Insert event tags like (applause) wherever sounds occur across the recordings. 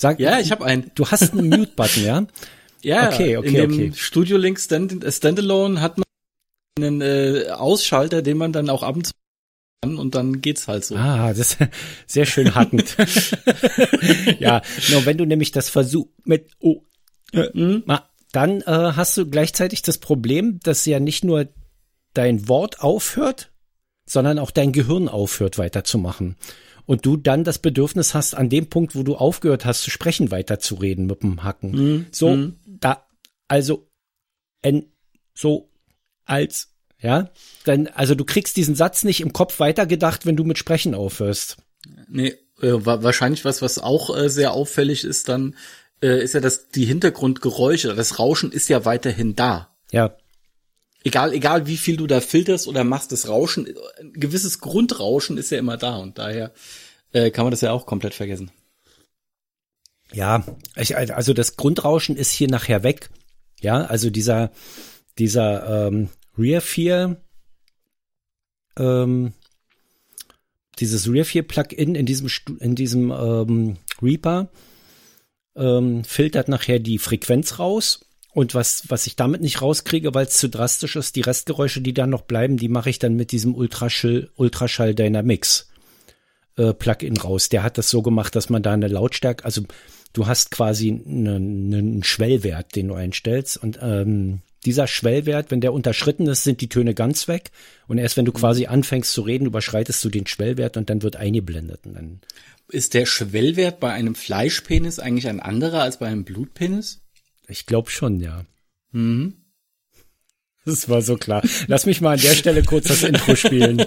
Sag, Ja, ich habe einen. Du hast einen Mute-Button, ja? (laughs) Ja, Okay, okay, in dem okay. Studio Link Stand Standalone hat man einen äh, Ausschalter, den man dann auch ab und zu kann und dann geht's halt so. Ah, das ist (laughs) sehr schön hackend. (laughs) ja, nur wenn du nämlich das Versuch mit oh, äh, ma- dann äh, hast du gleichzeitig das Problem, dass ja nicht nur dein Wort aufhört, sondern auch dein Gehirn aufhört weiterzumachen. Und du dann das Bedürfnis hast, an dem Punkt, wo du aufgehört hast zu sprechen, weiterzureden mit dem Hacken. so, da, also, en, so, als, ja, dann, also du kriegst diesen Satz nicht im Kopf weitergedacht, wenn du mit Sprechen aufhörst. Nee, äh, wa wahrscheinlich was, was auch äh, sehr auffällig ist, dann äh, ist ja, dass die Hintergrundgeräusche, das Rauschen ist ja weiterhin da. Ja, Egal, egal wie viel du da filterst oder machst, das Rauschen, ein gewisses Grundrauschen ist ja immer da und daher äh, kann man das ja auch komplett vergessen. Ja, ich, also das Grundrauschen ist hier nachher weg. Ja, also dieser, dieser ähm, Rear 4, ähm, dieses Rear 4 Plugin in diesem, in diesem ähm, Reaper ähm, filtert nachher die Frequenz raus. Und was, was ich damit nicht rauskriege, weil es zu drastisch ist, die Restgeräusche, die dann noch bleiben, die mache ich dann mit diesem Ultraschall, Ultraschall Dynamics äh, Plugin raus. Der hat das so gemacht, dass man da eine Lautstärke, also du hast quasi einen, einen Schwellwert, den du einstellst und ähm, dieser Schwellwert, wenn der unterschritten ist, sind die Töne ganz weg und erst wenn du quasi anfängst zu reden, überschreitest du den Schwellwert und dann wird eingeblendet und dann Ist der Schwellwert bei einem Fleischpenis eigentlich ein anderer als bei einem Blutpenis? Ich glaube schon, ja. Das war so klar. Lass mich mal an der Stelle kurz das Intro spielen.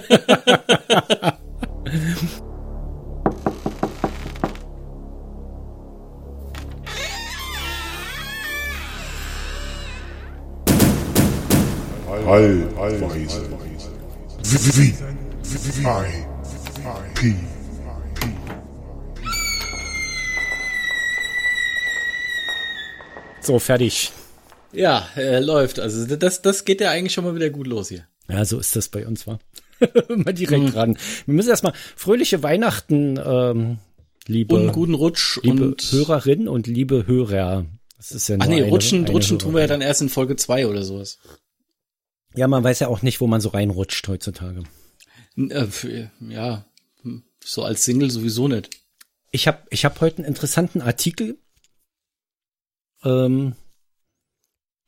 Allweise. V I P So, fertig. Ja, äh, läuft. Also das, das geht ja eigentlich schon mal wieder gut los hier. Ja, so ist das bei uns, wa? (laughs) mal direkt ran. Wir müssen erstmal fröhliche Weihnachten, ähm, liebe, Und guten Rutsch liebe und Hörerinnen und liebe Hörer. Das ist ja nur Ach nee, eine, rutschen, eine rutschen tun wir ja Hörerin. dann erst in Folge zwei oder sowas. Ja, man weiß ja auch nicht, wo man so reinrutscht heutzutage. Äh, ja, hm, so als Single sowieso nicht. Ich habe ich hab heute einen interessanten Artikel ähm,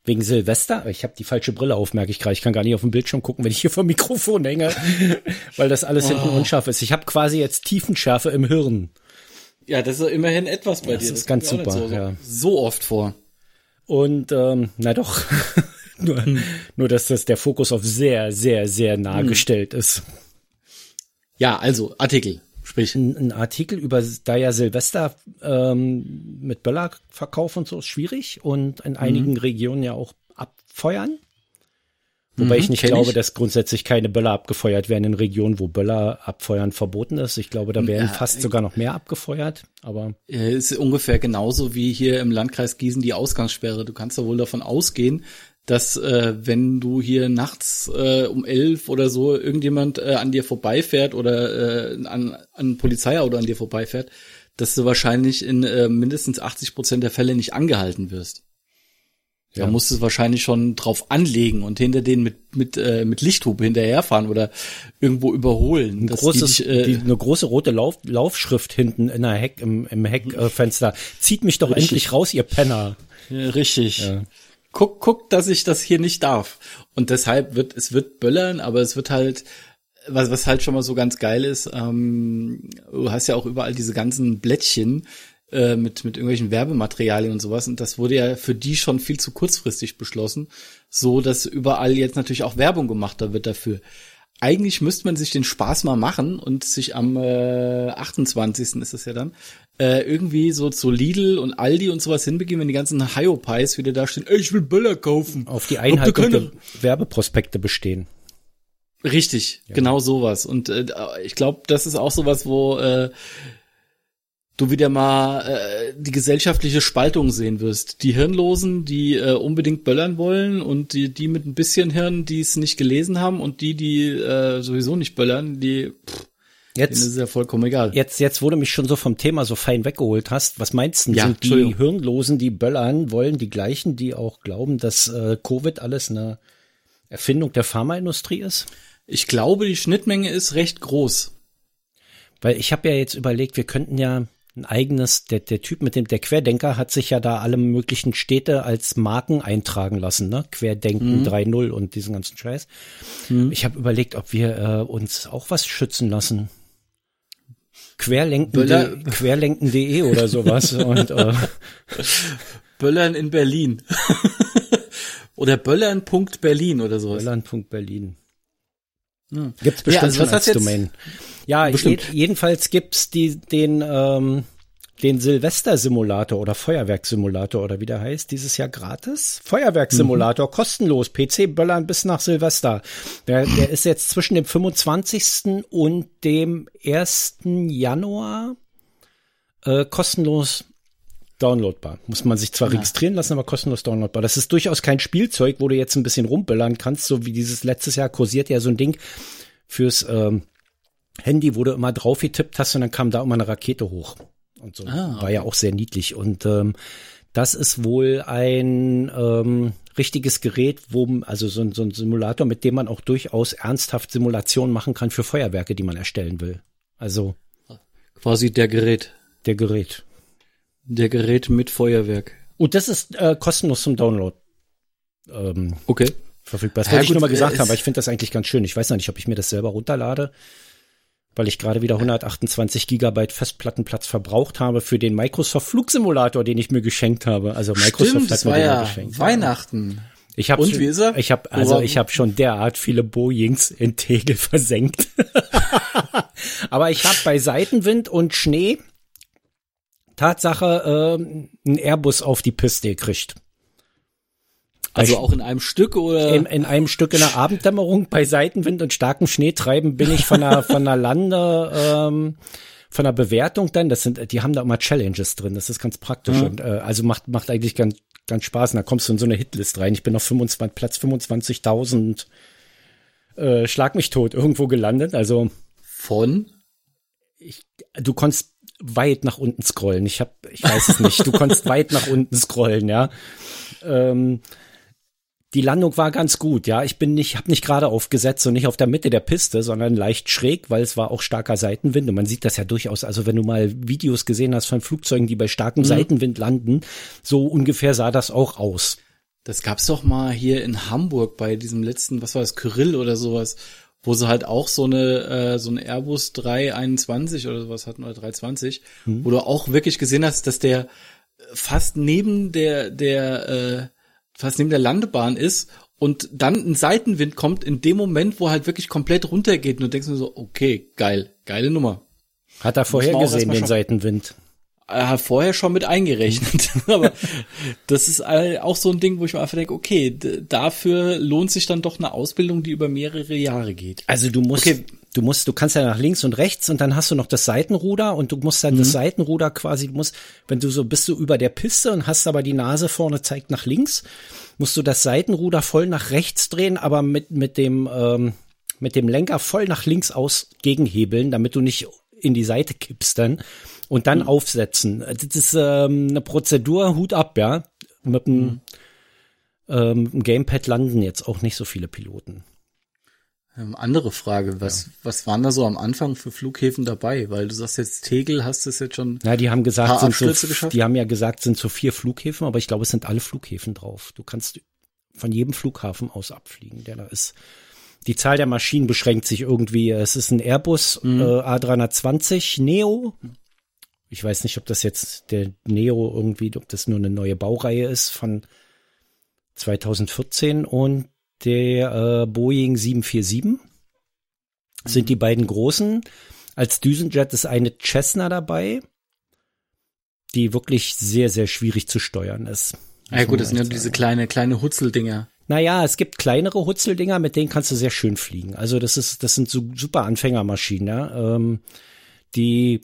wegen Silvester. Ich habe die falsche Brille auf, merke ich gerade. Ich kann gar nicht auf dem Bildschirm gucken, wenn ich hier vom Mikrofon hänge, (laughs) weil das alles hinten unscharf ist. Ich habe quasi jetzt Tiefenschärfe im Hirn. Ja, das ist immerhin etwas bei Das dir. ist ganz kommt mir auch super, so, ja. so oft vor. Und ähm, na doch, (laughs) nur, nur dass das der Fokus auf sehr, sehr, sehr nah gestellt ist. Ja, also Artikel, sprich. Ein, ein Artikel über, da ja Silvester ähm, mit Böllerverkauf und so ist schwierig und in einigen Regionen ja auch abfeuern. Wobei Mhm, ich nicht glaube, ich. dass grundsätzlich keine Böller abgefeuert werden in Regionen, wo Böller abfeuern verboten ist. Ich glaube, da werden Ja, fast sogar noch mehr abgefeuert. Aber Äh, ist ungefähr genauso wie hier im Landkreis Gießen die Ausgangssperre. Du kannst ja wohl davon ausgehen, dass äh, wenn du hier nachts äh, um elf oder so irgendjemand äh, an dir vorbeifährt oder äh, an, an ein Polizeiauto an dir vorbeifährt, dass du wahrscheinlich in äh, mindestens 80 Prozent der Fälle nicht angehalten wirst. Da Ja. musst du es wahrscheinlich schon drauf anlegen und hinter denen mit mit äh, mit Lichthupe hinterherfahren oder irgendwo überholen. ein die großes, dich, äh, die, eine große rote Lauf, Laufschrift hinten in der Heck, im, im Heckfenster. Zieht mich doch Richtig. endlich raus, ihr Penner. Ja, richtig. Ja. Guck, guck, dass ich das hier nicht darf. Und deshalb wird, es wird böllern, aber es wird halt, was, was halt schon mal so ganz geil ist, ähm, du hast ja auch überall diese ganzen Blättchen äh, mit, mit irgendwelchen Werbematerialien und sowas. Und das wurde ja für die schon viel zu kurzfristig beschlossen, so dass überall jetzt natürlich auch Werbung gemacht wird dafür. Eigentlich müsste man sich den Spaß mal machen und sich am äh, 28. ist das ja dann, äh, irgendwie so zu Lidl und Aldi und sowas hinbegeben, wenn die ganzen Hyopies wieder da stehen, ey, ich will Böller kaufen. Auf die Einhaltung der Werbeprospekte bestehen. Richtig, genau sowas. Und äh, ich glaube, das ist auch sowas, wo äh, du wieder mal äh, die gesellschaftliche Spaltung sehen wirst. Die Hirnlosen, die äh, unbedingt böllern wollen und die, die mit ein bisschen Hirn, die es nicht gelesen haben und die, die äh, sowieso nicht böllern, die pff, Jetzt ist ja vollkommen egal. Jetzt, jetzt wurde mich schon so vom Thema so fein weggeholt hast. Was meinst du? Ja, sind die Hirnlosen, die böllern wollen, die gleichen, die auch glauben, dass äh, Covid alles eine Erfindung der Pharmaindustrie ist? Ich glaube, die Schnittmenge ist recht groß. Weil ich habe ja jetzt überlegt, wir könnten ja ein eigenes, der, der Typ mit dem, der Querdenker hat sich ja da alle möglichen Städte als Marken eintragen lassen, ne? Querdenken mhm. 3.0 und diesen ganzen Scheiß. Mhm. Ich habe überlegt, ob wir äh, uns auch was schützen lassen. Querlenken.de Querlenken oder sowas. (laughs) und, äh, Böllern in Berlin. (laughs) oder Böllern.berlin oder sowas. Böllern.berlin. Hm. Gibt's bestimmt ja, also was als Domain. Ja, je, jedenfalls gibt's die, den, ähm, den Silvester-Simulator oder Feuerwerksimulator oder wie der heißt, dieses Jahr gratis. Feuerwerksimulator, mhm. kostenlos, PC böllern bis nach Silvester. Der, der ist jetzt zwischen dem 25. und dem 1. Januar äh, kostenlos downloadbar. Muss man sich zwar ja. registrieren lassen, aber kostenlos downloadbar. Das ist durchaus kein Spielzeug, wo du jetzt ein bisschen rumböllern kannst, so wie dieses letztes Jahr kursiert ja so ein Ding fürs ähm, Handy, wo du immer drauf getippt hast und dann kam da immer eine Rakete hoch. Und so. Ah, okay. War ja auch sehr niedlich. Und ähm, das ist wohl ein ähm, richtiges Gerät, wo, also so, so ein Simulator, mit dem man auch durchaus ernsthaft Simulationen machen kann für Feuerwerke, die man erstellen will. Also. Quasi der Gerät. Der Gerät. Der Gerät mit Feuerwerk. Und das ist äh, kostenlos zum Download. Ähm, okay. Verfügbar. Das wollte ja, ich nur mal gesagt haben, weil ich finde das eigentlich ganz schön. Ich weiß noch nicht, ob ich mir das selber runterlade weil ich gerade wieder 128 Gigabyte Festplattenplatz verbraucht habe für den Microsoft Flugsimulator, den ich mir geschenkt habe. Also Microsoft Stimmt, hat mir den ja geschenkt. Weihnachten. Ich habe Und wie ist er? Ich habe also ich habe schon derart viele Boeings in Tegel versenkt. (laughs) Aber ich habe bei Seitenwind und Schnee Tatsache äh, einen Airbus auf die Piste gekriegt. Also auch in einem Stück oder? In, in einem Stück in der Abenddämmerung bei Seitenwind und starkem Schneetreiben bin ich von der, von der Lande, ähm, von der Bewertung dann, das sind, die haben da immer Challenges drin, das ist ganz praktisch mhm. und äh, also macht, macht eigentlich ganz, ganz Spaß und da kommst du in so eine Hitlist rein. Ich bin auf 25, Platz 25.000 äh, Schlag mich tot irgendwo gelandet, also. Von? Ich, du konntest weit nach unten scrollen. Ich hab, ich weiß es nicht. Du konntest weit nach unten scrollen, ja. Ähm, die Landung war ganz gut, ja. Ich bin nicht, habe nicht gerade aufgesetzt und nicht auf der Mitte der Piste, sondern leicht schräg, weil es war auch starker Seitenwind und man sieht das ja durchaus. Also wenn du mal Videos gesehen hast von Flugzeugen, die bei starkem mhm. Seitenwind landen, so ungefähr sah das auch aus. Das gab's doch mal hier in Hamburg bei diesem letzten, was war das, Kyrill oder sowas, wo sie halt auch so eine äh, so ein Airbus 321 oder sowas hatten oder 320, mhm. wo du auch wirklich gesehen hast, dass der fast neben der der äh, fast neben der Landebahn ist und dann ein Seitenwind kommt in dem Moment, wo halt wirklich komplett runtergeht und du denkst nur so, okay, geil, geile Nummer. Hat er vorher gesehen, den Seitenwind? Er hat vorher schon mit eingerechnet. (laughs) Aber das ist auch so ein Ding, wo ich mir einfach denke, okay, dafür lohnt sich dann doch eine Ausbildung, die über mehrere Jahre geht. Also du musst, okay. Du musst, du kannst ja nach links und rechts und dann hast du noch das Seitenruder und du musst dann mhm. das Seitenruder quasi, du musst, wenn du so bist du über der Piste und hast aber die Nase vorne zeigt nach links, musst du das Seitenruder voll nach rechts drehen, aber mit, mit dem, ähm, mit dem Lenker voll nach links aus gegenhebeln, damit du nicht in die Seite kippst dann und dann mhm. aufsetzen. Das ist ähm, eine Prozedur, Hut ab, ja. Mit dem mhm. ähm, Gamepad landen jetzt auch nicht so viele Piloten. Ähm, andere Frage, was, ja. was waren da so am Anfang für Flughäfen dabei? Weil du sagst jetzt Tegel, hast du es jetzt schon. Ja, die haben gesagt, sind so, geschafft? die haben ja gesagt, sind so vier Flughäfen, aber ich glaube, es sind alle Flughäfen drauf. Du kannst von jedem Flughafen aus abfliegen, der da ist. Die Zahl der Maschinen beschränkt sich irgendwie. Es ist ein Airbus mhm. äh, A320 Neo. Ich weiß nicht, ob das jetzt der Neo irgendwie, ob das nur eine neue Baureihe ist von 2014 und der äh, Boeing 747 sind mhm. die beiden großen. Als Düsenjet ist eine Cessna dabei, die wirklich sehr, sehr schwierig zu steuern ist. Ja gut, das sind ja diese kleine, kleine Hutzeldinger. Naja, es gibt kleinere Hutzeldinger, mit denen kannst du sehr schön fliegen. Also das ist, das sind so super Anfängermaschinen, ja. Ähm, die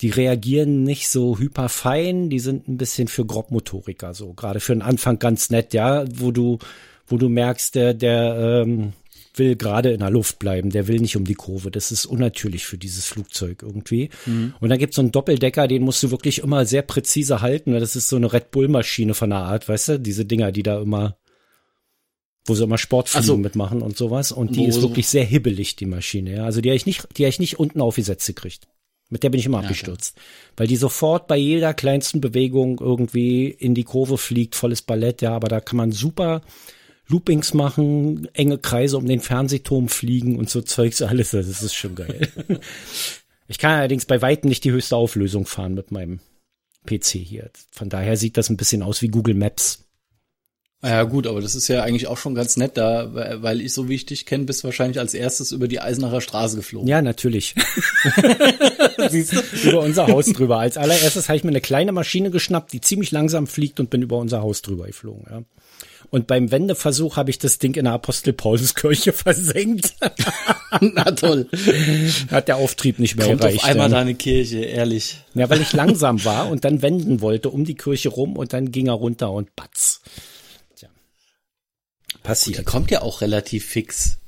die reagieren nicht so hyperfein, die sind ein bisschen für Grobmotoriker so, gerade für den Anfang ganz nett, ja, wo du, wo du merkst, der, der, ähm, will gerade in der Luft bleiben, der will nicht um die Kurve. Das ist unnatürlich für dieses Flugzeug irgendwie. Mhm. Und dann gibt's so einen Doppeldecker, den musst du wirklich immer sehr präzise halten, weil das ist so eine Red Bull-Maschine von der Art, weißt du? Diese Dinger, die da immer, wo sie immer Sportfliegen so. mitmachen und sowas. Und die wo ist wirklich sehr hibbelig, die Maschine. Ja? Also die habe ich nicht, die habe ich nicht unten aufgesetzt gekriegt. Mit der bin ich immer ja, abgestürzt. Klar. Weil die sofort bei jeder kleinsten Bewegung irgendwie in die Kurve fliegt, volles Ballett, ja, aber da kann man super Loopings machen, enge Kreise um den Fernsehturm fliegen und so Zeugs alles. Das ist schon geil. (laughs) ich kann allerdings bei weitem nicht die höchste Auflösung fahren mit meinem PC hier. Von daher sieht das ein bisschen aus wie Google Maps. Ja gut, aber das ist ja eigentlich auch schon ganz nett da, weil ich so wie ich dich kenne, bist wahrscheinlich als erstes über die Eisenacher Straße geflogen. Ja, natürlich. (laughs) (laughs) Siehst du? Über unser Haus drüber. Als allererstes habe ich mir eine kleine Maschine geschnappt, die ziemlich langsam fliegt und bin über unser Haus drüber geflogen. Ja. Und beim Wendeversuch habe ich das Ding in der Apostel Pauluskirche (laughs) versenkt. Na toll. Hat der Auftrieb nicht mehr Kommt erreicht. Auf einmal da eine Kirche, ehrlich. Ja, weil ich langsam war und dann wenden wollte um die Kirche rum und dann ging er runter und batz passiert. Die kommt ja auch relativ fix.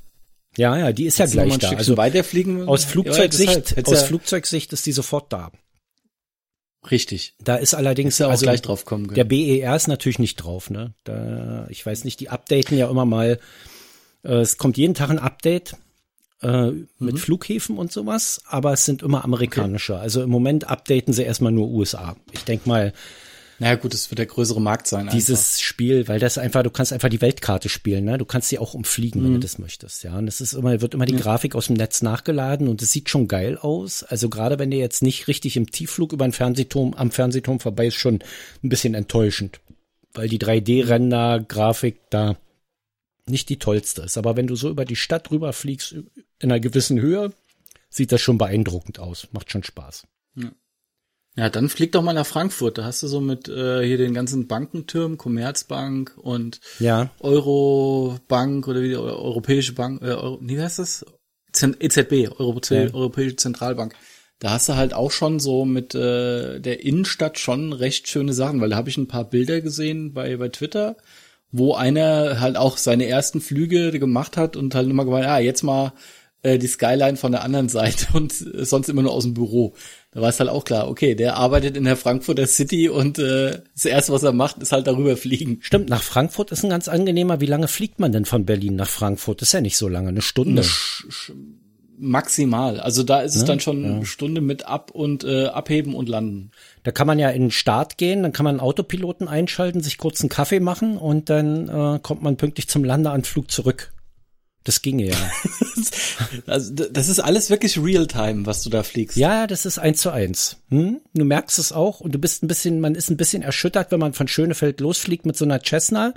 Ja, ja, die ist ja gleich da. Also weiterfliegen. Aus Flugzeugsicht, ja, aus Flugzeugsicht ist die sofort da. Richtig. Da ist allerdings auch also gleich drauf kommen. Der BER ist natürlich nicht drauf, ne? Da, ich weiß nicht, die updaten ja immer mal. Äh, es kommt jeden Tag ein Update äh, mit mhm. Flughäfen und sowas, aber es sind immer amerikanische. Okay. Also im Moment updaten sie erstmal nur USA. Ich denk mal, naja, gut, es wird der größere Markt sein. Dieses einfach. Spiel, weil das einfach, du kannst einfach die Weltkarte spielen, ne? Du kannst sie auch umfliegen, mhm. wenn du das möchtest, ja. Und es ist immer, wird immer die ja. Grafik aus dem Netz nachgeladen und es sieht schon geil aus. Also gerade wenn der jetzt nicht richtig im Tiefflug über den Fernsehturm, am Fernsehturm vorbei ist, schon ein bisschen enttäuschend. Weil die 3D-Render-Grafik da nicht die tollste ist. Aber wenn du so über die Stadt rüberfliegst, in einer gewissen Höhe, sieht das schon beeindruckend aus. Macht schon Spaß. Ja. Ja, dann flieg doch mal nach Frankfurt. Da hast du so mit äh, hier den ganzen Bankentürmen, Commerzbank und ja. Eurobank oder wie die Europäische Bank, äh, Euro, wie heißt das? EZB, Euro ja. Europäische Zentralbank. Da hast du halt auch schon so mit äh, der Innenstadt schon recht schöne Sachen, weil da habe ich ein paar Bilder gesehen bei, bei Twitter, wo einer halt auch seine ersten Flüge gemacht hat und halt immer gemeint, ah, jetzt mal äh, die Skyline von der anderen (laughs) Seite und sonst immer nur aus dem Büro. Da war es halt auch klar, okay, der arbeitet in der Frankfurter City und äh, das erste, was er macht, ist halt darüber fliegen. Stimmt, nach Frankfurt ist ein ganz angenehmer. Wie lange fliegt man denn von Berlin nach Frankfurt? Das ist ja nicht so lange, eine Stunde. maximal. Also da ist es ne? dann schon ja. eine Stunde mit ab und äh, abheben und landen. Da kann man ja in den Start gehen, dann kann man einen Autopiloten einschalten, sich kurz einen Kaffee machen und dann äh, kommt man pünktlich zum Landeanflug zurück. Das ginge ja. (laughs) also, das ist alles wirklich Realtime, was du da fliegst. Ja, das ist eins zu eins. Hm? Du merkst es auch und du bist ein bisschen, man ist ein bisschen erschüttert, wenn man von Schönefeld losfliegt mit so einer Cessna,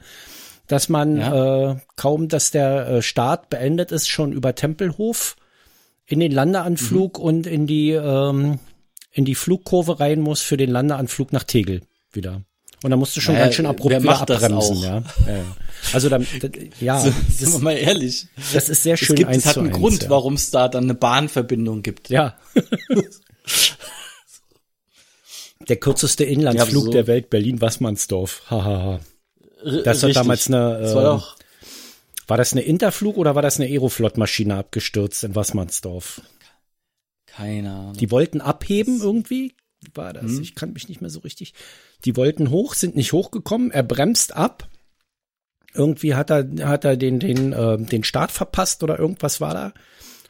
dass man ja. äh, kaum, dass der äh, Start beendet ist, schon über Tempelhof in den Landeanflug mhm. und in die ähm, in die Flugkurve rein muss für den Landeanflug nach Tegel wieder. Und da musst du schon naja, ganz schön abrupt wieder abbremsen, ja. Also dann, ja, (laughs) so, sind wir mal ehrlich. Das ist sehr schön. Es, gibt, es hat einen 1, Grund, ja. warum es da dann eine Bahnverbindung gibt. Ja. (laughs) der kürzeste Inlandsflug ja, so. der Welt, Berlin-Wassmannsdorf. Hahaha. Das war damals eine. Das war, doch war das eine Interflug oder war das eine Aeroflot-Maschine abgestürzt in Wassmannsdorf? Keine Ahnung. Die wollten abheben irgendwie, war das? Hm. Ich kann mich nicht mehr so richtig. Die wollten hoch, sind nicht hochgekommen. Er bremst ab. Irgendwie hat er, hat er den, den, äh, den Start verpasst oder irgendwas war da.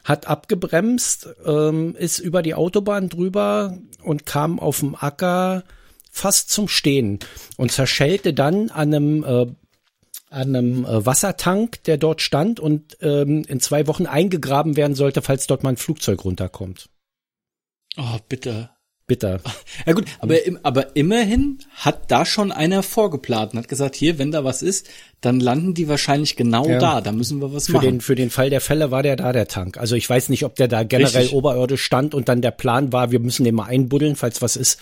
Hat abgebremst, ähm, ist über die Autobahn drüber und kam auf dem Acker fast zum Stehen und zerschellte dann an einem äh, an einem äh, Wassertank, der dort stand und ähm, in zwei Wochen eingegraben werden sollte, falls dort mal ein Flugzeug runterkommt. Oh, bitte bitter. (laughs) Ja gut, aber, aber immerhin hat da schon einer vorgeplant und hat gesagt, hier, wenn da was ist, dann landen die wahrscheinlich genau ja. da, da müssen wir was für machen. Den, für den Fall der Fälle war der da, der Tank. Also ich weiß nicht, ob der da generell Richtig. oberirdisch stand und dann der Plan war, wir müssen den mal einbuddeln, falls was ist.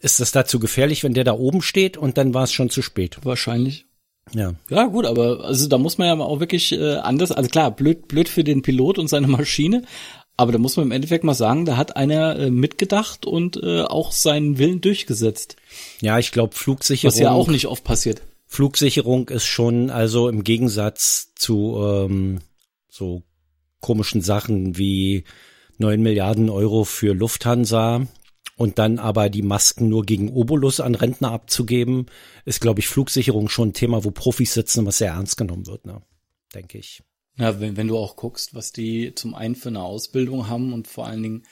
Ist das dazu gefährlich, wenn der da oben steht und dann war es schon zu spät? Wahrscheinlich. Ja. Ja, gut, aber also da muss man ja auch wirklich äh, anders, also klar, blöd, blöd für den Pilot und seine Maschine, aber da muss man im Endeffekt mal sagen, da hat einer äh, mitgedacht und äh, auch seinen Willen durchgesetzt. Ja, ich glaube, Flugsicherung. Was ja auch nicht oft passiert. Flugsicherung ist schon, also im Gegensatz zu ähm, so komischen Sachen wie neun Milliarden Euro für Lufthansa und dann aber die Masken nur gegen Obolus an Rentner abzugeben, ist, glaube ich, Flugsicherung schon ein Thema, wo Profis sitzen, was sehr ernst genommen wird, ne? denke ich. Ja, wenn, wenn du auch guckst, was die zum einen für eine Ausbildung haben und vor allen Dingen,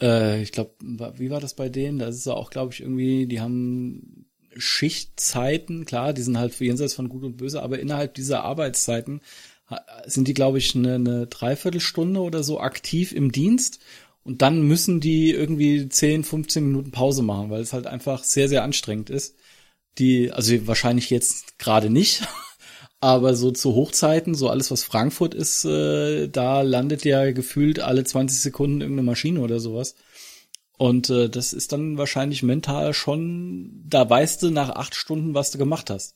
äh, ich glaube, wie war das bei denen? Da ist es auch, glaube ich, irgendwie, die haben Schichtzeiten, klar, die sind halt für jenseits von Gut und Böse, aber innerhalb dieser Arbeitszeiten sind die, glaube ich, eine, eine Dreiviertelstunde oder so aktiv im Dienst und dann müssen die irgendwie 10, 15 Minuten Pause machen, weil es halt einfach sehr, sehr anstrengend ist. Die, also wahrscheinlich jetzt gerade nicht, (laughs) aber so zu Hochzeiten, so alles, was Frankfurt ist, äh, da landet ja gefühlt alle 20 Sekunden irgendeine Maschine oder sowas. Und äh, das ist dann wahrscheinlich mental schon, da weißt du nach acht Stunden, was du gemacht hast.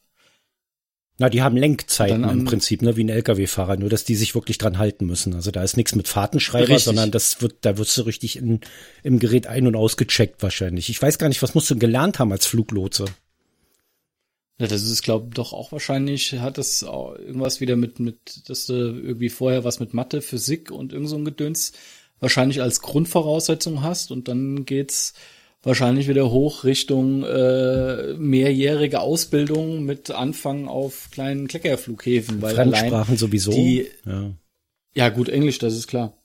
Na, die haben Lenkzeiten im Prinzip, ne, wie ein LKW-Fahrer, nur dass die sich wirklich dran halten müssen. Also da ist nichts mit Fahrtenschreiber, richtig. sondern das wird, da wirst du richtig in, im Gerät ein- und ausgecheckt wahrscheinlich. Ich weiß gar nicht, was musst du gelernt haben als Fluglotse? Ja, das ist, glaube doch auch wahrscheinlich, hat das auch irgendwas wieder mit, mit, dass du irgendwie vorher was mit Mathe, Physik und irgend so ein Gedöns wahrscheinlich als Grundvoraussetzung hast und dann geht's wahrscheinlich wieder hoch Richtung äh, mehrjährige Ausbildung mit Anfang auf kleinen Kleckerflughäfen. Weil Fremdsprachen sowieso. Die, ja. ja gut, Englisch, das ist klar.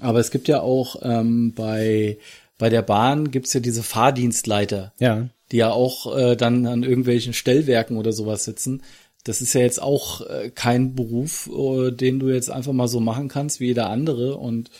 Aber es gibt ja auch ähm, bei bei der Bahn gibt's ja diese Fahrdienstleiter, ja. Die ja auch äh, dann an irgendwelchen Stellwerken oder sowas sitzen. Das ist ja jetzt auch äh, kein Beruf, äh, den du jetzt einfach mal so machen kannst wie jeder andere und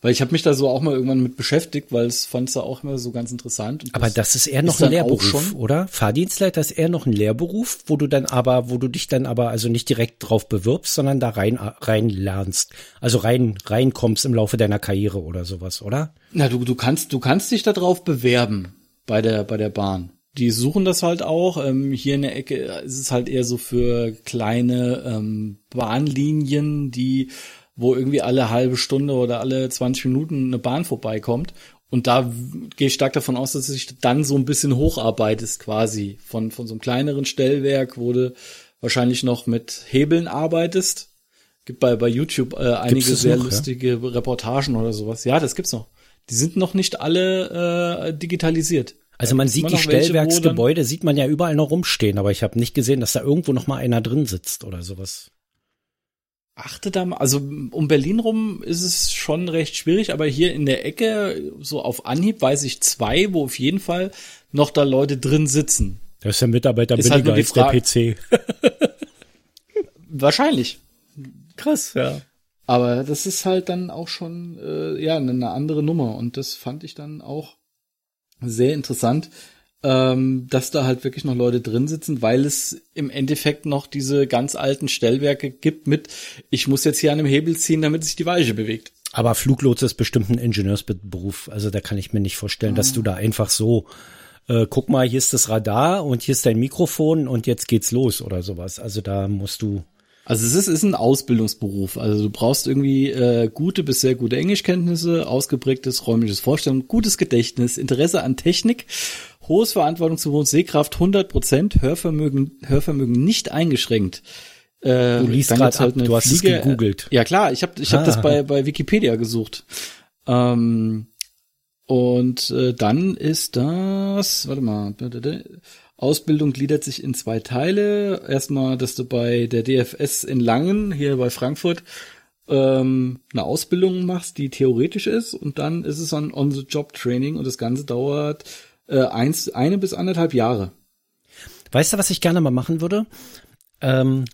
weil ich habe mich da so auch mal irgendwann mit beschäftigt, weil es fand es ja auch immer so ganz interessant. aber das, das ist eher noch ist ein Lehrberuf, oder? Fahrdienstleiter ist eher noch ein Lehrberuf, wo du dann aber, wo du dich dann aber also nicht direkt drauf bewirbst, sondern da rein rein lernst, also rein reinkommst im Laufe deiner Karriere oder sowas, oder? Na, du du kannst du kannst dich da drauf bewerben bei der bei der Bahn. Die suchen das halt auch. Ähm, hier in der Ecke ist es halt eher so für kleine ähm, Bahnlinien, die wo irgendwie alle halbe Stunde oder alle 20 Minuten eine Bahn vorbeikommt. Und da gehe ich stark davon aus, dass du dich dann so ein bisschen hocharbeitest quasi von, von so einem kleineren Stellwerk, wo du wahrscheinlich noch mit Hebeln arbeitest. Gibt bei, bei YouTube äh, einige sehr noch, lustige ja? Reportagen oder sowas. Ja, das gibt's noch. Die sind noch nicht alle äh, digitalisiert. Also man sieht die Stellwerksgebäude, sieht man ja überall noch rumstehen, aber ich habe nicht gesehen, dass da irgendwo noch mal einer drin sitzt oder sowas achte da mal, also um Berlin rum ist es schon recht schwierig, aber hier in der Ecke, so auf Anhieb, weiß ich zwei, wo auf jeden Fall noch da Leute drin sitzen. Da ist der Mitarbeiter ist billiger halt als der PC. (laughs) Wahrscheinlich. Krass, ja. Aber das ist halt dann auch schon äh, ja eine andere Nummer und das fand ich dann auch sehr interessant ähm, dass da halt wirklich noch Leute drin sitzen, weil es im Endeffekt noch diese ganz alten Stellwerke gibt mit, ich muss jetzt hier an einem Hebel ziehen, damit sich die Weiche bewegt. Aber Fluglotse ist bestimmt ein Ingenieursberuf. Also da kann ich mir nicht vorstellen, dass du da einfach so, äh, guck mal, hier ist das Radar und hier ist dein Mikrofon und jetzt geht's los oder sowas. Also da musst du. Also es ist, ist ein Ausbildungsberuf. Also du brauchst irgendwie äh, gute bis sehr gute Englischkenntnisse, ausgeprägtes räumliches Vorstellung, gutes Gedächtnis, Interesse an Technik hohes Verantwortungsbewusstsein, Sehkraft 100 Prozent, Hörvermögen, Hörvermögen nicht eingeschränkt. Äh, du liest gerade halt du hast Fliege, es gegoogelt. Ja klar, ich habe ich hab das bei, bei Wikipedia gesucht. Ähm, und äh, dann ist das, warte mal, Ausbildung gliedert sich in zwei Teile. Erstmal, dass du bei der DFS in Langen, hier bei Frankfurt, ähm, eine Ausbildung machst, die theoretisch ist. Und dann ist es ein On-the-Job-Training und das Ganze dauert äh, eins, eine bis anderthalb Jahre. Weißt du, was ich gerne mal machen würde? Ähm,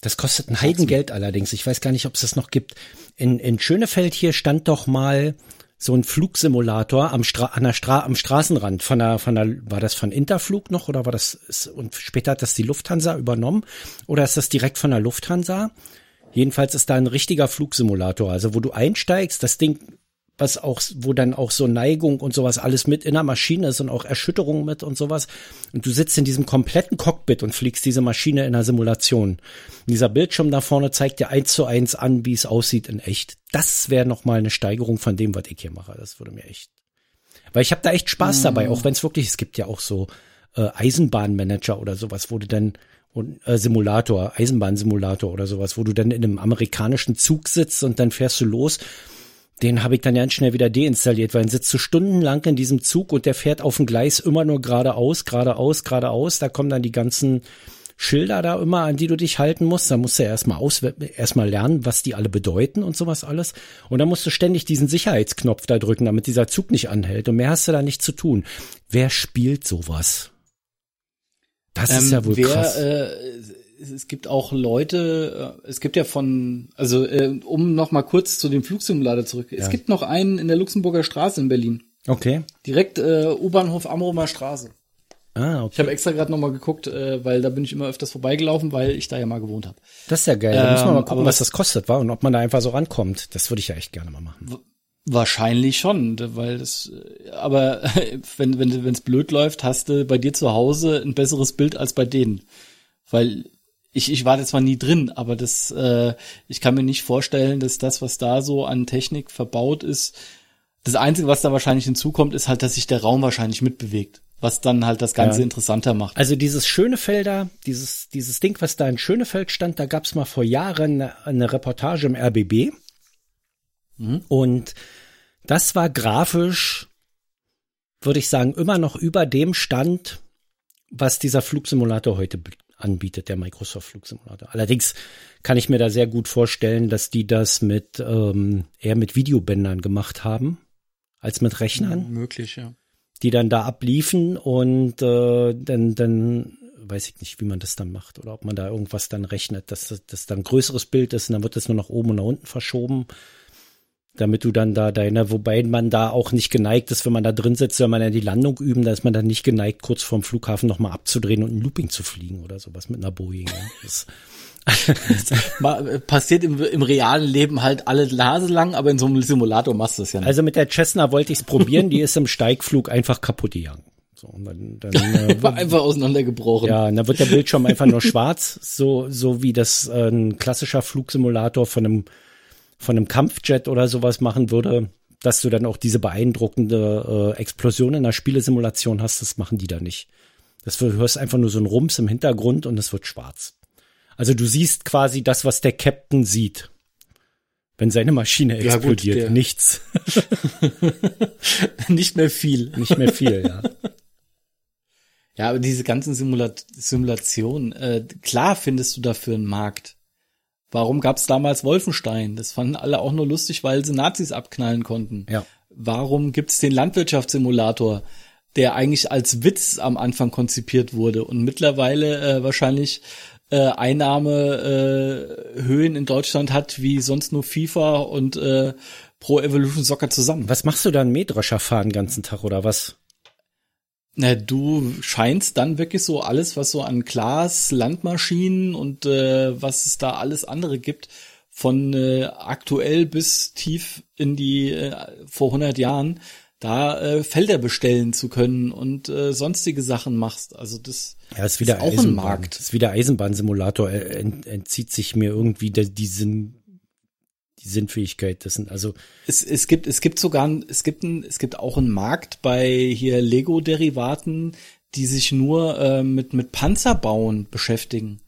das kostet ein Heidengeld allerdings. Ich weiß gar nicht, ob es das noch gibt. In, in Schönefeld hier stand doch mal so ein Flugsimulator am, Stra an der Stra am Straßenrand von der, von der, war das von Interflug noch oder war das, und später hat das die Lufthansa übernommen oder ist das direkt von der Lufthansa? Jedenfalls ist da ein richtiger Flugsimulator, also wo du einsteigst, das Ding was auch, wo dann auch so Neigung und sowas alles mit in der Maschine ist und auch Erschütterung mit und sowas. Und du sitzt in diesem kompletten Cockpit und fliegst diese Maschine in der Simulation. Und dieser Bildschirm da vorne zeigt dir eins zu eins an, wie es aussieht in echt. Das wäre nochmal eine Steigerung von dem, was ich hier mache. Das würde mir echt. Weil ich habe da echt Spaß dabei, auch wenn es wirklich, es gibt ja auch so äh, Eisenbahnmanager oder sowas, wo du dann und äh, Simulator, Eisenbahnsimulator oder sowas, wo du dann in einem amerikanischen Zug sitzt und dann fährst du los. Den habe ich dann ganz schnell wieder deinstalliert, weil dann sitzt du stundenlang in diesem Zug und der fährt auf dem Gleis immer nur geradeaus, geradeaus, geradeaus. Da kommen dann die ganzen Schilder da immer, an die du dich halten musst. Da musst du ja erstmal aus, erstmal lernen, was die alle bedeuten und sowas alles. Und dann musst du ständig diesen Sicherheitsknopf da drücken, damit dieser Zug nicht anhält. Und mehr hast du da nicht zu tun. Wer spielt sowas? Das ähm, ist ja wohl wer, krass. Äh, es gibt auch Leute, äh, es gibt ja von, also äh, um noch mal kurz zu dem Flugsimulator zurück. Ja. Es gibt noch einen in der Luxemburger Straße in Berlin. Okay. Direkt äh, U-Bahnhof Amrumer Straße. Ah, okay. Ich habe extra gerade noch mal geguckt, äh, weil da bin ich immer öfters vorbeigelaufen, weil ich da ja mal gewohnt habe. Das ist ja geil. Da ähm, muss man mal gucken, was das kostet, war und ob man da einfach so rankommt. Das würde ich ja echt gerne mal machen. Wahrscheinlich schon, weil das, aber (laughs) wenn wenn wenn es blöd läuft, hast du bei dir zu Hause ein besseres Bild als bei denen, weil ich ich war da zwar nie drin, aber das äh, ich kann mir nicht vorstellen, dass das, was da so an Technik verbaut ist, das einzige, was da wahrscheinlich hinzukommt, ist halt, dass sich der Raum wahrscheinlich mitbewegt was dann halt das Ganze ja. interessanter macht. Also dieses Schönefelder, dieses, dieses Ding, was da in Schönefeld stand, da gab's mal vor Jahren eine, eine Reportage im RBB. Mhm. Und das war grafisch, würde ich sagen, immer noch über dem Stand, was dieser Flugsimulator heute anbietet, der Microsoft Flugsimulator. Allerdings kann ich mir da sehr gut vorstellen, dass die das mit ähm, eher mit Videobändern gemacht haben als mit Rechnern. Möglich, ja die dann da abliefen und äh, dann, dann weiß ich nicht, wie man das dann macht oder ob man da irgendwas dann rechnet, dass das dann ein größeres Bild ist und dann wird das nur nach oben und nach unten verschoben, damit du dann da deine, wobei man da auch nicht geneigt ist, wenn man da drin sitzt, wenn man ja die Landung üben, da ist man dann nicht geneigt, kurz vorm Flughafen nochmal abzudrehen und ein Looping zu fliegen oder sowas mit einer Boeing. Ja. (laughs) Das, (laughs) Passiert im, im realen Leben halt alle Nase lang, aber in so einem Simulator machst du es ja nicht. Also mit der Cessna wollte ich es probieren, die ist im Steigflug einfach kaputt gegangen. So, und dann, dann äh, (laughs) war einfach auseinandergebrochen. Ja, und dann wird der Bildschirm einfach nur schwarz, so so wie das äh, ein klassischer Flugsimulator von einem von einem Kampfjet oder sowas machen würde, dass du dann auch diese beeindruckende äh, Explosion in der Spielesimulation hast. Das machen die da nicht. Das du hörst einfach nur so ein Rums im Hintergrund und es wird schwarz. Also du siehst quasi das, was der Captain sieht. Wenn seine Maschine explodiert. Ja, gut, Nichts. (laughs) Nicht mehr viel. Nicht mehr viel, ja. Ja, aber diese ganzen Simula Simulationen, äh, klar findest du dafür einen Markt. Warum gab's damals Wolfenstein? Das fanden alle auch nur lustig, weil sie Nazis abknallen konnten. Ja. Warum gibt's den Landwirtschaftssimulator, der eigentlich als Witz am Anfang konzipiert wurde und mittlerweile äh, wahrscheinlich äh, Einnahmehöhen äh, in Deutschland hat wie sonst nur FIFA und äh, Pro Evolution Soccer zusammen. Was machst du dann Mähdrescher fahren den ganzen Tag oder was? Na, du scheinst dann wirklich so alles, was so an Glas, Landmaschinen und äh, was es da alles andere gibt, von äh, aktuell bis tief in die äh, vor 100 Jahren, da äh, Felder bestellen zu können und äh, sonstige Sachen machst. Also das ja, ist wieder ist auch Eisenbahn. ein Markt. Das ist wieder Eisenbahnsimulator. Ent, entzieht sich mir irgendwie der, diesen die Sinnfähigkeit dessen. Also es, es gibt es gibt sogar es gibt ein, es gibt auch einen Markt bei hier Lego Derivaten, die sich nur äh, mit mit Panzerbauen beschäftigen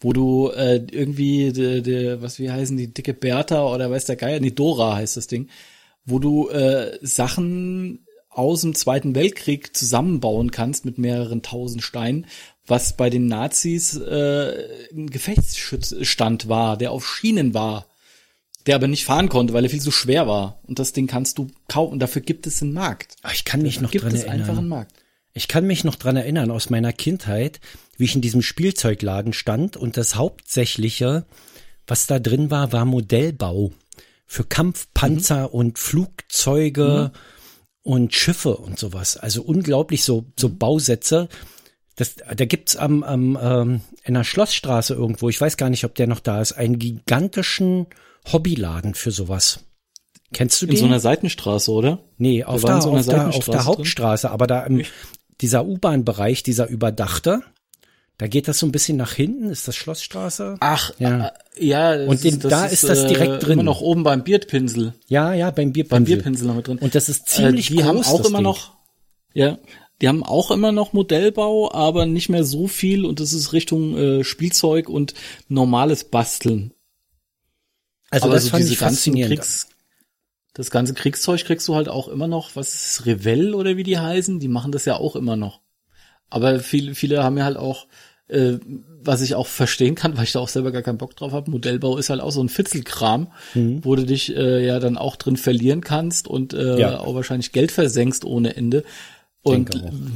wo du äh, irgendwie de, de, was wie heißen die dicke Bertha oder weiß der Geier, nee Dora heißt das Ding, wo du äh, Sachen aus dem Zweiten Weltkrieg zusammenbauen kannst mit mehreren tausend Steinen, was bei den Nazis äh, ein Gefechtsstand war, der auf Schienen war, der aber nicht fahren konnte, weil er viel zu schwer war. Und das Ding kannst du kaufen. Und dafür gibt es einen Markt. Ach, ich kann mich dafür noch gibt dran es erinnern. einfach einen Markt. Ich kann mich noch dran erinnern aus meiner Kindheit, wie ich in diesem Spielzeugladen stand und das Hauptsächliche, was da drin war, war Modellbau für Kampfpanzer mhm. und Flugzeuge. Mhm und Schiffe und sowas. Also unglaublich so, so mhm. Bausätze. Das, da gibt's am, am ähm, in der Schlossstraße irgendwo, ich weiß gar nicht, ob der noch da ist, einen gigantischen Hobbyladen für sowas. Kennst du den? In so einer Seitenstraße, oder? Nee, auf, der, so auf, der, auf der Hauptstraße, aber da im, dieser U-Bahn-Bereich, dieser überdachte, da geht das so ein bisschen nach hinten, ist das Schlossstraße? Ach, ja. Äh, ja und den, ist, da ist, das direkt äh, drin. Immer noch oben beim Bierpinsel. Ja, ja, beim Bierpinsel. Beim Bierpinsel noch mit drin. Und das ist ziemlich äh, die groß. haben auch immer Ding. noch, ja, Die haben auch immer noch Modellbau, aber nicht mehr so viel und das ist Richtung äh, Spielzeug und normales Basteln. Also aber das so diese ganzen. Kriegs, das ganze Kriegszeug kriegst du halt auch immer noch, was ist Revell oder wie die heißen, die machen das ja auch immer noch. Aber viele, viele haben ja halt auch, äh, was ich auch verstehen kann, (laughs) weil ich da auch selber gar keinen Bock drauf habe, Modellbau ist halt auch so ein Fitzelkram, Mhm. wo du dich äh, ja dann auch drin verlieren kannst und äh, Ja. auch wahrscheinlich Geld versenkst ohne Ende. Und.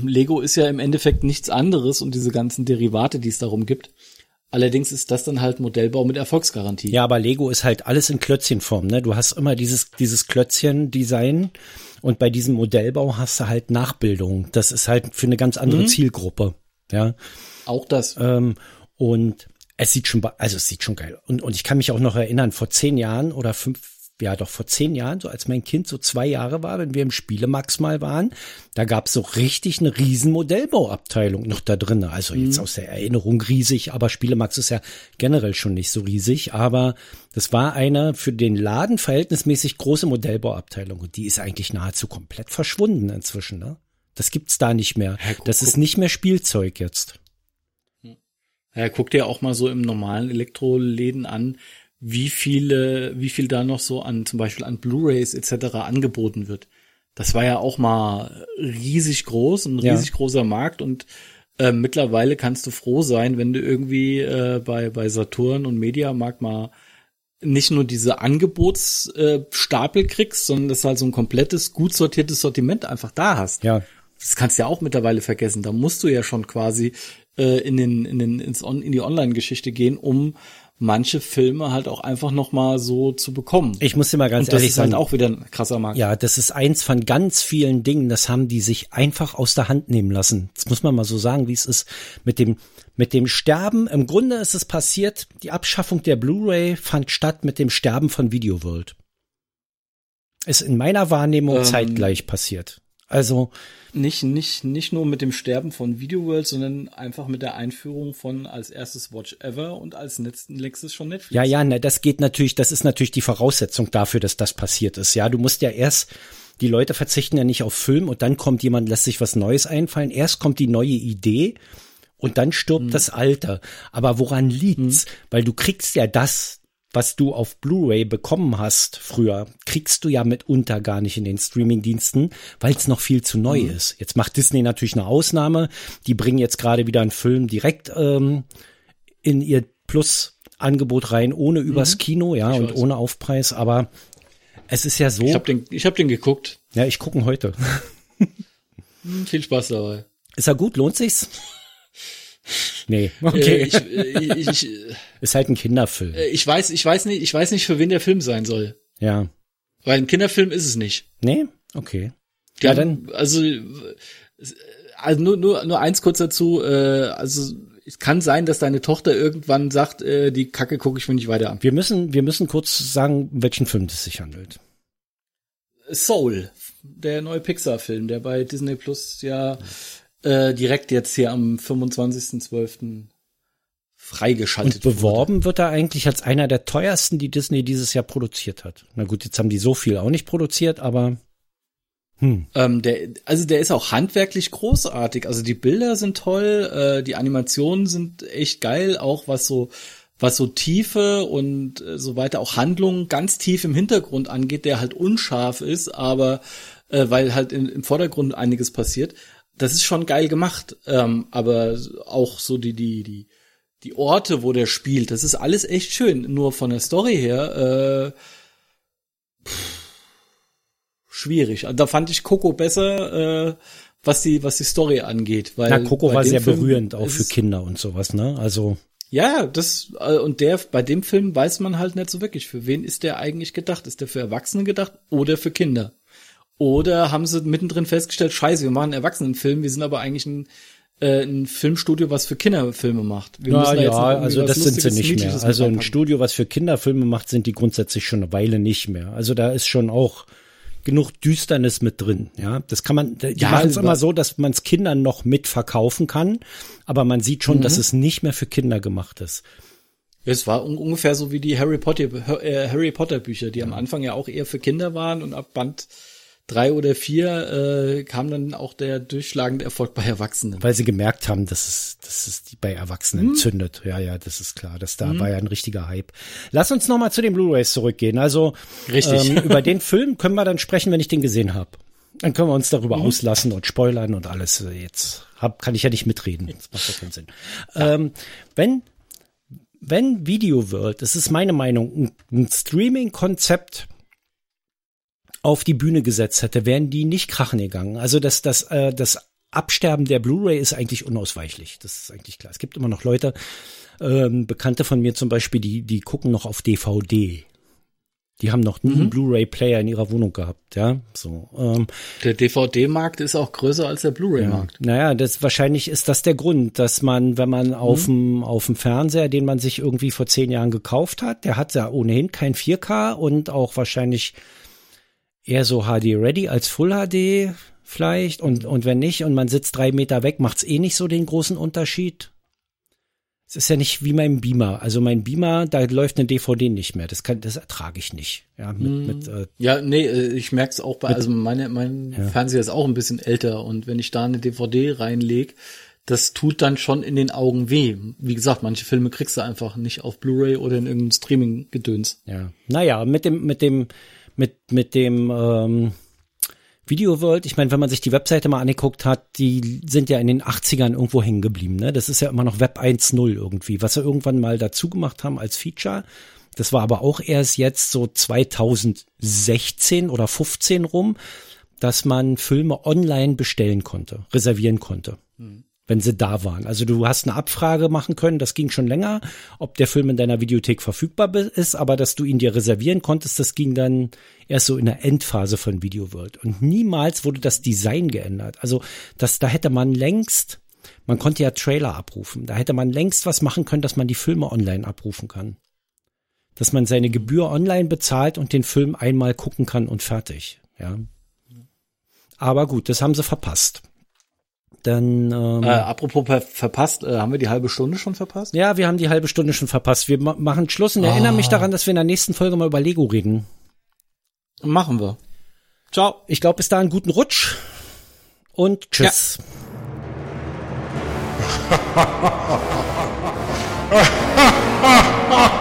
Lego ist ja im Endeffekt nichts anderes und diese ganzen Derivate, die es darum gibt. Allerdings ist das dann halt Modellbau mit Erfolgsgarantie. Ja, aber Lego ist halt alles in Klötzchenform, ne? Du hast immer dieses, dieses Klötzchen-Design und bei diesem Modellbau hast du halt Nachbildung. Das ist halt für eine ganz andere Mhm. Zielgruppe. Ja. Auch das. Ähm, und es sieht schon, also es sieht schon geil. Und, und ich kann mich auch noch erinnern, vor zehn Jahren oder fünf, ja doch vor zehn Jahren, so als mein Kind so zwei Jahre war, wenn wir im Spielemax mal waren, da gab's so richtig eine riesen Modellbauabteilung noch da drin. Also jetzt aus der Erinnerung riesig, aber Spielemax ist ja generell schon nicht so riesig, aber das war eine für den Laden verhältnismäßig große Modellbauabteilung und die ist eigentlich nahezu komplett verschwunden inzwischen, ne? Das gibt's da nicht mehr. guck, Das ist guck. nicht mehr Spielzeug jetzt. Ja, guck dir auch mal so im normalen Elektroläden an, wie viele, wie viel da noch so an, zum Beispiel an Blu-rays etc. angeboten wird. Das war ja auch mal riesig groß, ein Ja. riesig großer Markt und äh, mittlerweile kannst du froh sein, wenn du irgendwie äh, bei, bei Saturn und Mediamarkt mal nicht nur diese Angebotsstapel äh, kriegst, sondern dass du halt so ein komplettes, gut sortiertes Sortiment einfach da hast. Ja. Das kannst du ja auch mittlerweile vergessen. Da musst du ja schon quasi äh, in den in den ins On, in die Online-Geschichte gehen, um manche Filme halt auch einfach noch mal so zu bekommen. Ich muss dir mal ganz Und das ehrlich ist sagen, halt auch wieder ein krasser Markt. ja, das ist eins von ganz vielen Dingen, das haben die sich einfach aus der Hand nehmen lassen. Das muss man mal so sagen, wie es ist mit dem mit dem Sterben. Im Grunde ist es passiert, die Abschaffung der Blu-ray fand statt mit dem Sterben von Video World. Ist in meiner Wahrnehmung Ähm, zeitgleich passiert. Also, Nicht nicht nicht nur mit dem Sterben von Video World, sondern einfach mit der Einführung von als erstes Watch Ever und als letzten Lexus schon Netflix. ja, ja, ne, das geht natürlich, das ist natürlich die Voraussetzung dafür, dass das passiert ist. Ja, du musst ja erst, die Leute verzichten ja nicht auf Film und dann kommt jemand, lässt sich was Neues einfallen. Erst kommt die neue Idee und dann stirbt das Alte. Aber woran liegt's? Weil du kriegst ja das, was du auf Blu-ray bekommen hast früher, kriegst du ja mitunter gar nicht in den Streaming-Diensten, weil es noch viel zu neu ist. Jetzt macht Disney natürlich eine Ausnahme. Die bringen jetzt gerade wieder einen Film direkt ähm, in ihr Plus-Angebot rein, ohne übers Kino, ja, Ich und weiß. ohne Aufpreis. Aber es ist ja so. Ich habe den ich habe den geguckt. ja, ich gucken heute. (laughs) Hm, Viel Spaß dabei. Ist er gut? Lohnt sich's? Nee, (laughs) okay. Äh, ich, äh, ich, ich, ist halt ein Kinderfilm. äh, ich weiß ich weiß nicht ich weiß nicht für wen der Film sein soll, Ja. weil ein Kinderfilm ist es nicht. Nee? Okay. Die Ja, haben, also, äh, also nur, nur, nur eins kurz dazu, äh, also es kann sein, dass deine Tochter irgendwann sagt, äh, die Kacke gucke ich mir nicht weiter an. Wir müssen, wir müssen kurz sagen, um welchen Film es sich handelt. Soul, der neue Pixar-Film, der bei Disney Plus ja äh, direkt jetzt hier am 25.12. freigeschaltet Und beworben wird er eigentlich als einer der teuersten, die Disney dieses Jahr produziert hat. Na gut, jetzt haben die so viel auch nicht produziert, aber hm. Ähm, der, also der ist auch handwerklich großartig. Also die Bilder sind toll, äh, die Animationen sind echt geil, auch was so was so Tiefe und äh, so weiter, auch Handlungen ganz tief im Hintergrund angeht, der halt unscharf ist, aber äh, weil halt in, im Vordergrund einiges passiert. Das ist schon geil gemacht, ähm, aber auch so die die die die Orte, wo der spielt, das ist alles echt schön. Nur von der Story her äh, schwierig. Also Da fand ich Coco besser, äh, was die, was die Story angeht. Weil Na, Coco war sehr Film berührend, auch für Kinder und sowas, ne? Also, Ja, das, äh, und der, bei dem Film weiß man halt nicht so wirklich, für wen ist der eigentlich gedacht? Ist der für Erwachsene gedacht oder für Kinder? Oder haben sie mittendrin festgestellt, scheiße, wir machen einen Erwachsenenfilm, wir sind aber eigentlich ein, äh, ein Filmstudio, was für Kinderfilme macht. Wir ja, müssen da ja, jetzt also das sind sie nicht mehr. Also ein. Studio, was für Kinderfilme macht, sind die grundsätzlich schon eine Weile nicht mehr. Also da ist schon auch genug Düsternis mit drin. Ja, das kann man, die Ja, machen es immer so, dass man es Kindern noch mitverkaufen kann, aber man sieht schon, Mhm. dass es nicht mehr für Kinder gemacht ist. Es war un ungefähr so wie die Harry Potter, äh, Harry Potter Bücher, die am Anfang ja auch eher für Kinder waren und ab Band drei oder vier äh, kam dann auch der durchschlagende Erfolg bei Erwachsenen. Weil sie gemerkt haben, dass es, dass es die bei Erwachsenen hm. zündet. Ja, ja, das ist klar. Das da hm. war ja ein richtiger Hype. Lass uns noch mal zu den Blu-rays zurückgehen. Also Richtig. Ähm, (laughs) über den Film können wir dann sprechen, wenn ich den gesehen habe. Dann können wir uns darüber mhm. auslassen und spoilern und alles. Jetzt hab, kann ich ja nicht mitreden. Das macht doch keinen Sinn. Ja. Ähm, wenn wenn Video World, das ist meine Meinung, ein, ein Streaming-Konzept auf die Bühne gesetzt hätte, wären die nicht krachen gegangen. Also das, das, äh, das Absterben der Blu-ray ist eigentlich unausweichlich. Das ist eigentlich klar. Es gibt immer noch Leute, ähm, Bekannte von mir zum Beispiel, die, die gucken noch auf DVD. Die haben noch nie mhm. einen Blu-ray-Player in ihrer Wohnung gehabt, ja. So. Ähm, der DVD-Markt ist auch größer als der Blu-ray-Markt. Ja. Naja, das wahrscheinlich ist das der Grund, dass man, wenn man auf dem mhm. auf dem Fernseher, den man sich irgendwie vor zehn Jahren gekauft hat, der hat ja ohnehin kein 4K und auch wahrscheinlich eher so HD ready als Full HD vielleicht und und wenn nicht und man sitzt drei Meter weg, macht's eh nicht so den großen Unterschied. Es ist ja nicht wie mein Beamer. Also mein Beamer, da läuft eine DVD nicht mehr. Das kann, das ertrage ich nicht. Ja, mit, mm. mit, äh, ja nee, äh, ich merke es auch bei, mit, also meine, mein ja. Fernseher ist auch ein bisschen älter und wenn ich da eine DVD reinleg, das tut dann schon in den Augen weh. Wie gesagt, manche Filme kriegst du einfach nicht auf Blu-ray oder in irgendeinem Streaming-Gedöns. Ja. Naja, mit dem, mit dem, mit, mit dem, ähm, Video World, ich meine, wenn man sich die Webseite mal angeguckt hat, die sind ja in den 80ern irgendwo hängen geblieben. Ne? Das ist ja immer noch Web 1.0 irgendwie, was sie irgendwann mal dazu gemacht haben als Feature. Das war aber auch erst jetzt so 2016 oder 15 rum, dass man Filme online bestellen konnte, reservieren konnte. Mhm wenn sie da waren. Also du hast eine Abfrage machen können, das ging schon länger, ob der Film in deiner Videothek verfügbar ist, aber dass du ihn dir reservieren konntest, das ging dann erst so in der Endphase von Video World. Und niemals wurde das Design geändert. Also das, da hätte man längst, man konnte ja Trailer abrufen, da hätte man längst was machen können, dass man die Filme online abrufen kann. Dass man seine Gebühr online bezahlt und den Film einmal gucken kann und fertig. Ja. Aber gut, das haben sie verpasst. Dann ähm, äh, apropos verpasst, äh, haben wir die halbe Stunde schon verpasst? Ja, wir haben die halbe Stunde schon verpasst. Wir ma machen Schluss und oh. erinnere mich daran, dass wir in der nächsten Folge mal über Lego reden. Machen wir. Ciao. Ich glaube, bis dahin guten Rutsch und tschüss. Ja. (laughs)